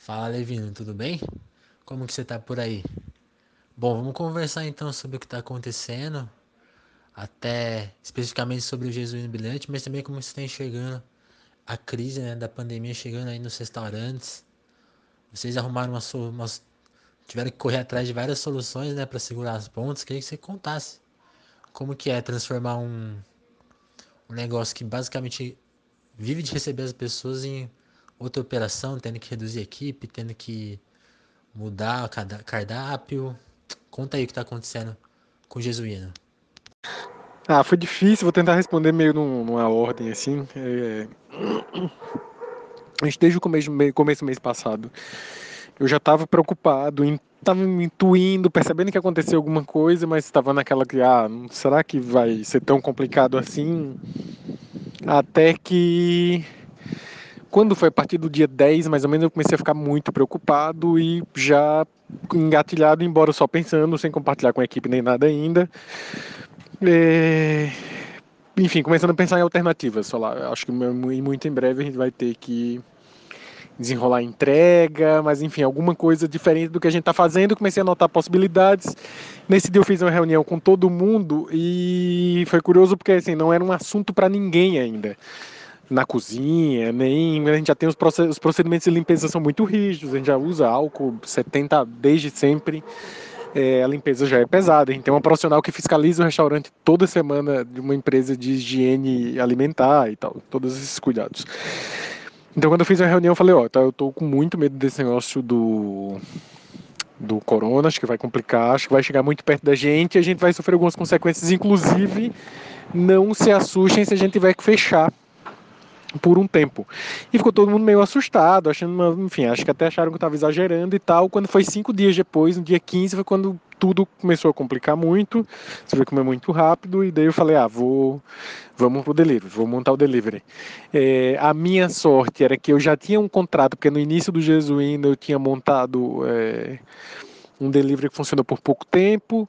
Fala, Levino, tudo bem? Como que você tá por aí? Bom, vamos conversar então sobre o que está acontecendo, até especificamente sobre o Jesuíno Brilhante, mas também como você está enxergando a crise né, da pandemia chegando aí nos restaurantes. Vocês arrumaram umas, umas tiveram que correr atrás de várias soluções, né, para segurar as pontas. Queria que você contasse como que é transformar um, um negócio que basicamente vive de receber as pessoas em outra operação, tendo que reduzir equipe, tendo que mudar o cardápio. Conta aí o que está acontecendo com o Jesuíno. Ah, foi difícil, vou tentar responder meio numa ordem assim. É... Desde o começo, começo do mês passado, eu já estava preocupado, estava intuindo, percebendo que aconteceu alguma coisa, mas estava naquela que, ah, será que vai ser tão complicado assim? Até que quando foi a partir do dia 10, mais ou menos, eu comecei a ficar muito preocupado e já engatilhado, embora só pensando, sem compartilhar com a equipe nem nada ainda. É... Enfim, começando a pensar em alternativas. Lá, acho que muito em breve a gente vai ter que desenrolar a entrega, mas enfim, alguma coisa diferente do que a gente está fazendo. Comecei a anotar possibilidades. Nesse dia eu fiz uma reunião com todo mundo e foi curioso porque assim, não era um assunto para ninguém ainda na cozinha, nem a gente já tem os, os procedimentos de limpeza são muito rígidos, a gente já usa álcool 70 desde sempre. É, a limpeza já é pesada. A gente tem profissional que fiscaliza o restaurante toda semana de uma empresa de higiene alimentar e tal, todos esses cuidados. Então, quando eu fiz a reunião, eu falei: Ó, tá, eu tô com muito medo desse negócio do, do corona, acho que vai complicar, acho que vai chegar muito perto da gente e a gente vai sofrer algumas consequências, inclusive. Não se assustem se a gente tiver que fechar por um tempo. E ficou todo mundo meio assustado, achando, uma, enfim, acho que até acharam que eu estava exagerando e tal. Quando foi cinco dias depois, no dia 15, foi quando tudo começou a complicar muito, você vê como é muito rápido, e daí eu falei, ah, vou, vamos pro delivery, vou montar o delivery. É, a minha sorte era que eu já tinha um contrato, porque no início do Jesuíno eu tinha montado é, um delivery que funcionou por pouco tempo,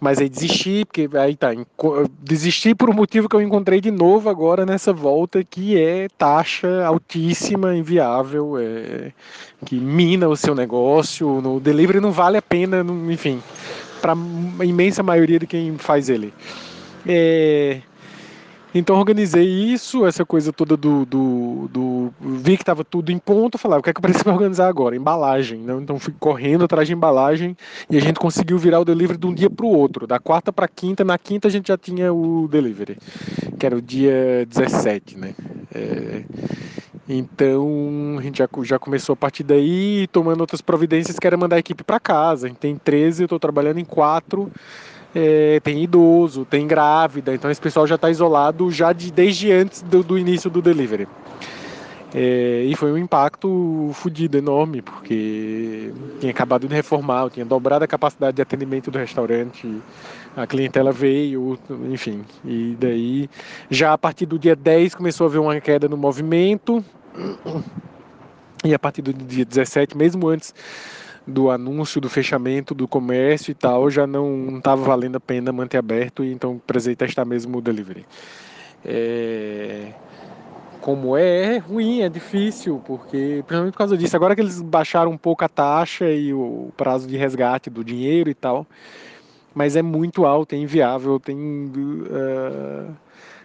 mas aí desisti, porque aí tá, desisti por um motivo que eu encontrei de novo agora nessa volta, que é taxa altíssima, inviável, é, que mina o seu negócio, no delivery não vale a pena, enfim, para a imensa maioria de quem faz ele. É, então organizei isso, essa coisa toda do. do, do vi que estava tudo em ponto, falei, o que é que eu preciso organizar agora? Embalagem. Né? Então fui correndo atrás de embalagem e a gente conseguiu virar o delivery de um dia para o outro. Da quarta para quinta, na quinta a gente já tinha o delivery, que era o dia 17, né? É, então a gente já, já começou a partir daí, tomando outras providências, que era mandar a equipe para casa. A gente tem 13, eu estou trabalhando em quatro é, tem idoso, tem grávida, então esse pessoal já está isolado já de, desde antes do, do início do delivery. É, e foi um impacto fodido, enorme, porque tinha acabado de reformar, tinha dobrado a capacidade de atendimento do restaurante, a clientela veio, enfim. E daí, já a partir do dia 10, começou a haver uma queda no movimento, e a partir do dia 17, mesmo antes do anúncio do fechamento do comércio e tal, já não estava valendo a pena manter aberto, e então precisei testar mesmo o delivery. É... Como é, é ruim, é difícil, porque, principalmente por causa disso, agora que eles baixaram um pouco a taxa e o prazo de resgate do dinheiro e tal, mas é muito alto, é inviável. Tem, uh,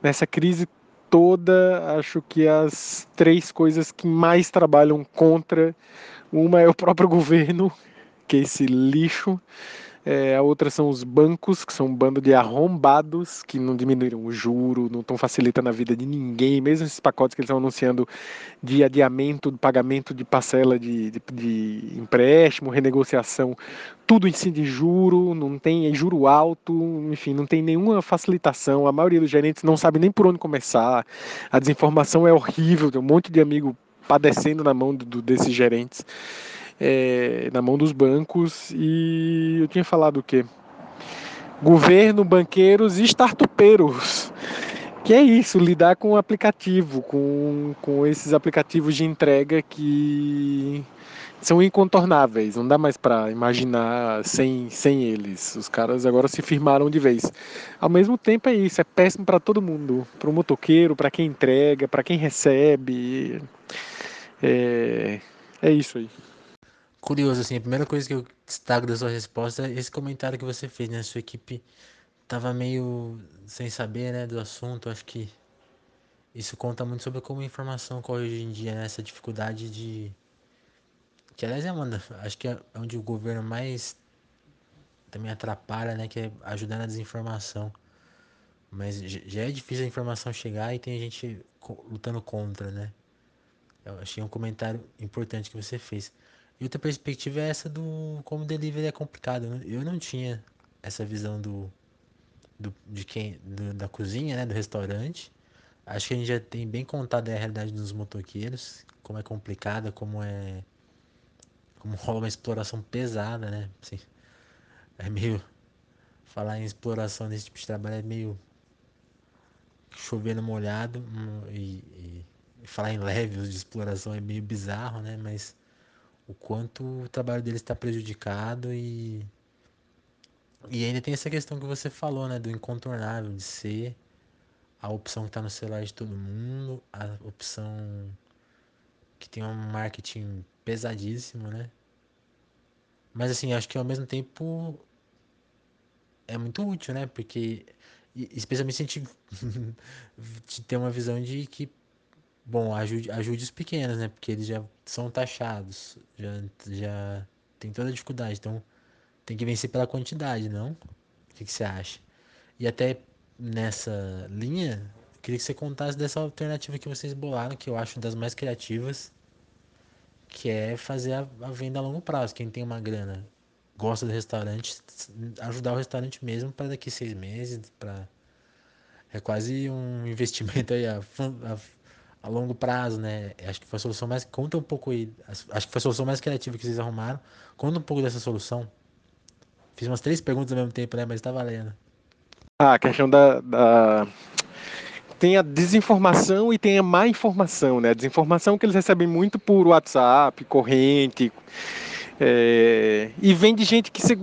nessa crise toda, acho que as três coisas que mais trabalham contra uma é o próprio governo, que é esse lixo. É, a outra são os bancos, que são um bando de arrombados que não diminuíram o juro, não estão facilitando a vida de ninguém, mesmo esses pacotes que eles estão anunciando de adiamento do pagamento de parcela de, de, de, empréstimo, renegociação, tudo em si de juro, não tem é juro alto, enfim, não tem nenhuma facilitação. A maioria dos gerentes não sabe nem por onde começar, a desinformação é horrível, tem um monte de amigo padecendo na mão do, desses gerentes, é, na mão dos bancos. E eu tinha falado o quê? Governo, banqueiros e startupeiros. Que é isso, lidar com o aplicativo, com, com esses aplicativos de entrega que são incontornáveis, não dá mais para imaginar sem, sem eles. Os caras agora se firmaram de vez. Ao mesmo tempo é isso, é péssimo para todo mundo, para o motoqueiro, para quem entrega, para quem recebe. É, é isso aí. Curioso, assim, a primeira coisa que eu destaco da sua resposta é esse comentário que você fez, né? Sua equipe tava meio sem saber, né, do assunto. Acho que isso conta muito sobre como a informação corre hoje em dia, né? Essa dificuldade de. Que aliás é uma. Acho que é onde o governo mais também atrapalha, né? Que é ajudar na desinformação. Mas já é difícil a informação chegar e tem gente lutando contra, né? Eu achei um comentário importante que você fez. E outra perspectiva é essa do como delivery é complicado. Né? Eu não tinha essa visão do, do de quem do, da cozinha, né, do restaurante. Acho que a gente já tem bem contado a realidade dos motoqueiros, como é complicada, como é como rola uma exploração pesada, né? Assim, é meio falar em exploração nesse tipo de trabalho é meio chover no molhado hum, e, e falar em levels de exploração é meio bizarro, né? Mas o quanto o trabalho deles está prejudicado e e ainda tem essa questão que você falou, né, do incontornável de ser a opção que está no celular de todo mundo, a opção que tem um marketing pesadíssimo, né? Mas assim, acho que ao mesmo tempo é muito útil, né? Porque especialmente se a gente ter uma visão de que bom, ajude, ajude os pequenos, né? Porque eles já são taxados, já, já tem toda a dificuldade. Então, tem que vencer pela quantidade, não? O que, que você acha? E até nessa linha, queria que você contasse dessa alternativa que vocês bolaram, que eu acho das mais criativas, que é fazer a, a venda a longo prazo. Quem tem uma grana, gosta do restaurante, ajudar o restaurante mesmo para daqui seis meses, para é quase um investimento aí a, a a longo prazo, né? Acho que foi a solução mais. Conta um pouco aí. Acho que foi a solução mais criativa que vocês arrumaram. Conta um pouco dessa solução. Fiz umas três perguntas ao mesmo tempo, né? Mas tá valendo. Ah, a questão da, da. Tem a desinformação e tem a má informação, né? A desinformação que eles recebem muito por WhatsApp, corrente. É, e vem de gente que, se,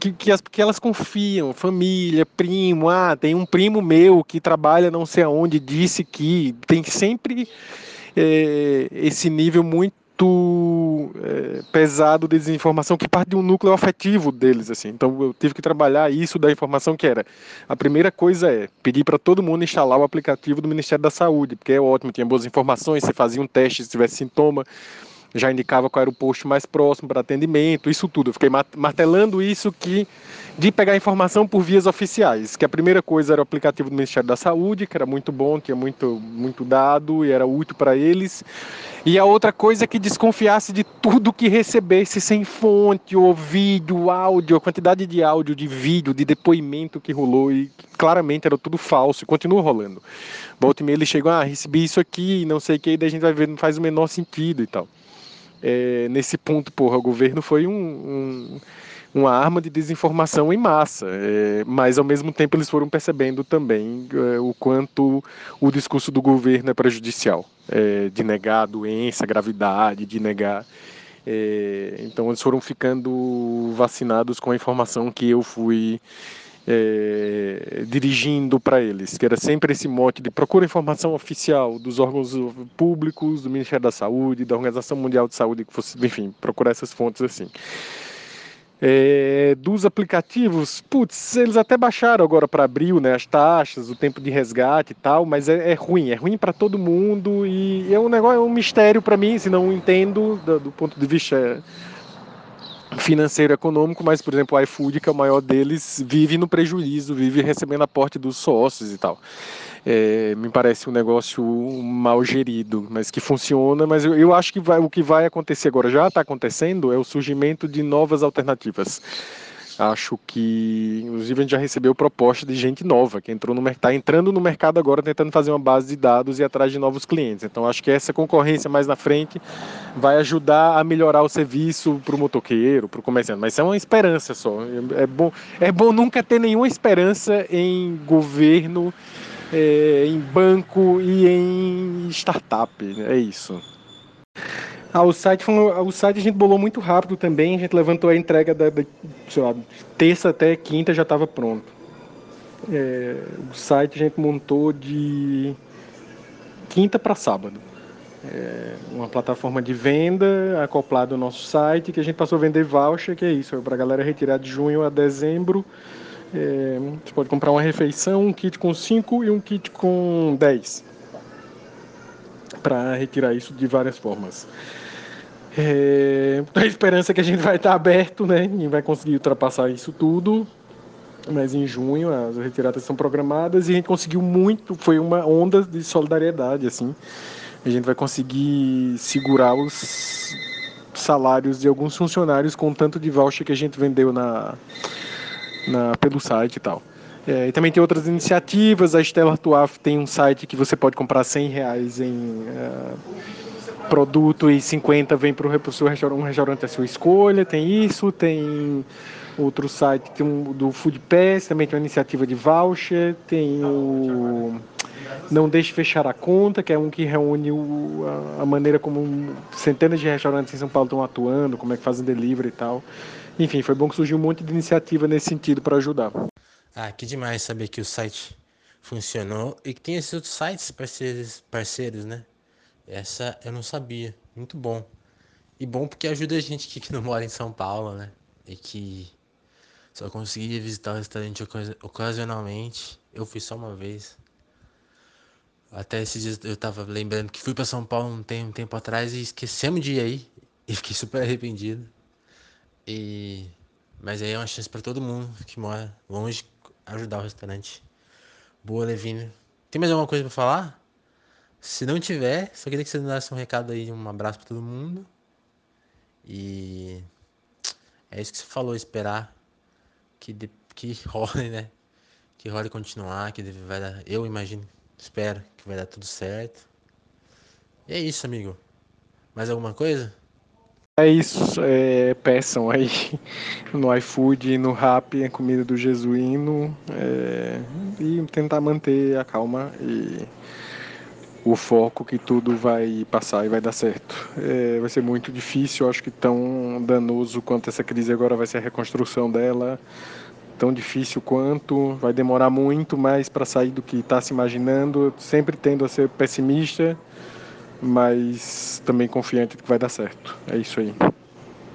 que, que, as, que, elas confiam, família, primo, ah, tem um primo meu que trabalha não sei aonde, disse que tem sempre é, esse nível muito é, pesado de desinformação que parte de um núcleo afetivo deles assim. Então eu tive que trabalhar isso da informação que era. A primeira coisa é pedir para todo mundo instalar o aplicativo do Ministério da Saúde, porque é ótimo, tinha boas informações, você fazia um teste se tivesse sintoma, já indicava qual era o posto mais próximo para atendimento, isso tudo. Eu fiquei martelando isso que de pegar informação por vias oficiais, que a primeira coisa era o aplicativo do Ministério da Saúde, que era muito bom, tinha muito, muito dado e era útil para eles. E a outra coisa é que desconfiasse de tudo que recebesse sem fonte, ou vídeo, áudio, a quantidade de áudio, de vídeo, de depoimento que rolou e claramente era tudo falso e continua rolando. Volta e meia eles chegam, ah, recebi isso aqui, não sei o que, daí a gente vai ver, não faz o menor sentido e tal é, nesse ponto, porra, o governo foi um, um, uma arma de desinformação em massa, é, mas ao mesmo tempo eles foram percebendo também é, o quanto o discurso do governo é prejudicial, é, de negar a doença, a gravidade, de negar. É, então eles foram ficando vacinados com a informação que eu fui é, dirigindo para eles, que era sempre esse mote de procura informação oficial dos órgãos públicos, do Ministério da Saúde, da Organização Mundial de Saúde, que fosse, enfim, procurar essas fontes assim. É, dos aplicativos, putz, eles até baixaram agora para abril, né, as taxas, o tempo de resgate e tal, mas é, é ruim, é ruim para todo mundo e é um negócio, é um mistério para mim, se não entendo do, do ponto de vista financeiro econômico, mas, por exemplo, o iFood, que é o maior deles, vive no prejuízo, vive recebendo aporte dos sócios e tal. É, me parece um negócio mal gerido, mas que funciona. Mas eu, eu acho que vai, o que vai acontecer agora, já está acontecendo, é o surgimento de novas alternativas. Acho que, inclusive, a gente já recebeu proposta de gente nova que entrou no está entrando no mercado agora, tentando fazer uma base de dados e atrás de novos clientes. Então, acho que essa concorrência mais na frente vai ajudar a melhorar o serviço para o motoqueiro, para o comerciante. Mas é uma esperança só. É bom, é bom nunca ter nenhuma esperança em governo, é, em banco e em startup. É isso. Ah, o site, foi, o site a gente bolou muito rápido também, a gente levantou a entrega da, da lá, terça até quinta já estava pronto. É, o site a gente montou de quinta para sábado. é uma plataforma de venda acoplada ao nosso site, que a gente passou a vender voucher, que é isso, é para a galera retirar de junho a dezembro. É, você pode comprar uma refeição, um kit com 5 e um kit com 10 para retirar isso de várias formas. É, a esperança é que a gente vai estar aberto, né? E vai conseguir ultrapassar isso tudo. Mas em junho as retiradas são programadas e a gente conseguiu muito. Foi uma onda de solidariedade, assim. A gente vai conseguir segurar os salários de alguns funcionários com tanto de voucher que a gente vendeu na, na pelo site e tal. É, e também tem outras iniciativas. A Stella Tuaf tem um site que você pode comprar 100 reais em uh, produto e 50 vem para o seu restaurante, um restaurante à sua escolha. Tem isso, tem outro site tem um, do Food Pass, também tem uma iniciativa de voucher. Tem o Não Deixe Fechar a Conta, que é um que reúne o, a, a, maneira como centenas de restaurantes em São Paulo estão atuando, como é que fazem delivery e tal. Enfim, foi bom que surgiu um monte de iniciativa nesse sentido para ajudar. Ah, que demais saber que o site funcionou e que tem esses outros sites parceiros, parceiros, né? Essa eu não sabia. Muito bom. E bom porque ajuda a gente que não mora em São Paulo, né? E que só conseguia visitar o restaurante ocasionalmente. Eu fui só uma vez. Até esses dias eu tava lembrando que fui para São Paulo um tempo, um tempo atrás e esquecemos de ir aí. E fiquei super arrependido. E mas aí é uma chance para todo mundo que mora longe ajudar o restaurante. Boa, Levine. Tem mais alguma coisa para falar? Se não tiver, só queria que você desse um recado aí, um abraço para todo mundo. E é isso que você falou, esperar que, de, que role, né? Que role continuar, que vai dar. Eu imagino, espero que vai dar tudo certo. E é isso, amigo. Mais alguma coisa? É isso, é, peçam aí no iFood no Rap a comida do Jesuíno é, e tentar manter a calma e o foco que tudo vai passar e vai dar certo. É, vai ser muito difícil, acho que tão danoso quanto essa crise agora vai ser a reconstrução dela, tão difícil quanto, vai demorar muito mais para sair do que está se imaginando, sempre tendo a ser pessimista mas também confiante de que vai dar certo. É isso aí.